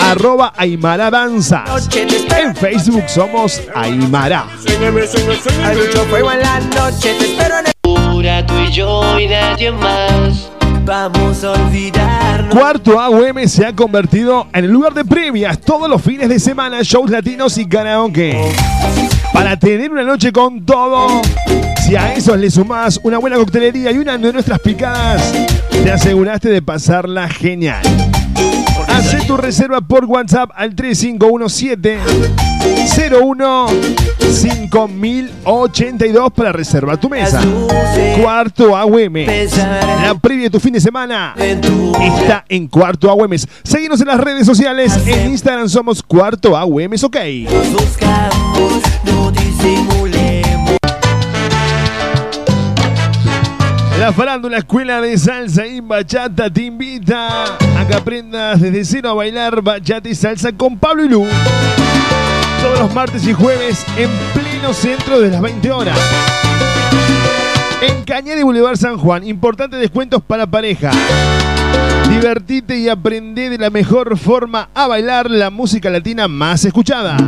arroba Aymara Danzas. En Facebook somos Aymara. Hay mucho fuego en la noche Te espero en el tú y yo y nadie más. Vamos a olvidarnos Cuarto AUM se ha convertido en el lugar de previas todos los fines de semana, shows latinos y karaoke. Para tener una noche con todo, si a eso le sumás una buena coctelería y una de nuestras picadas, te aseguraste de pasarla genial. Hacé tu reserva por WhatsApp al 3517 01 5082 para reservar tu mesa. Cuarto AUM. La previa de tu fin de semana está en Cuarto AUM. Seguimos en las redes sociales. En Instagram somos Cuarto AUM. Ok. La farándula Escuela de Salsa y Bachata te invita a que aprendas desde cero a bailar bachata y salsa con Pablo y Lu. Todos los martes y jueves en pleno centro de las 20 horas. En Cañada y Boulevard San Juan, importantes descuentos para pareja. Divertite y aprende de la mejor forma a bailar la música latina más escuchada.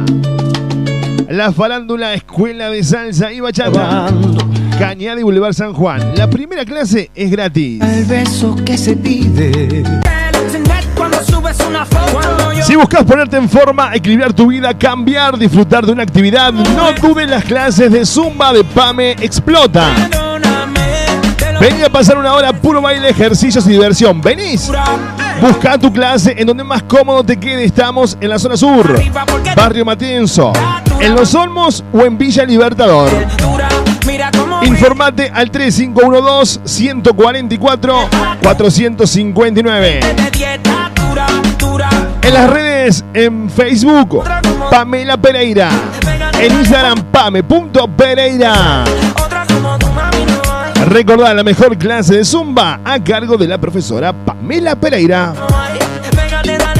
La farándula Escuela de Salsa y Bachata. Cañada y Boulevard San Juan. La primera clase es gratis. El beso que se pide Si buscas ponerte en forma, equilibrar tu vida, cambiar, disfrutar de una actividad, no dudes las clases de Zumba de Pame Explota. Vení a pasar una hora puro baile, ejercicios y diversión. ¿Venís? Busca tu clase en donde más cómodo te quede. Estamos en la zona sur, Barrio Matienzo, en Los Olmos o en Villa Libertador. Informate al 3512-144-459. de dieta dura, dura En las redes, en Facebook, Pamela Pereira. En Instagram, pame.pereira. Recordá la mejor clase de Zumba a cargo de la profesora Pamela Pereira.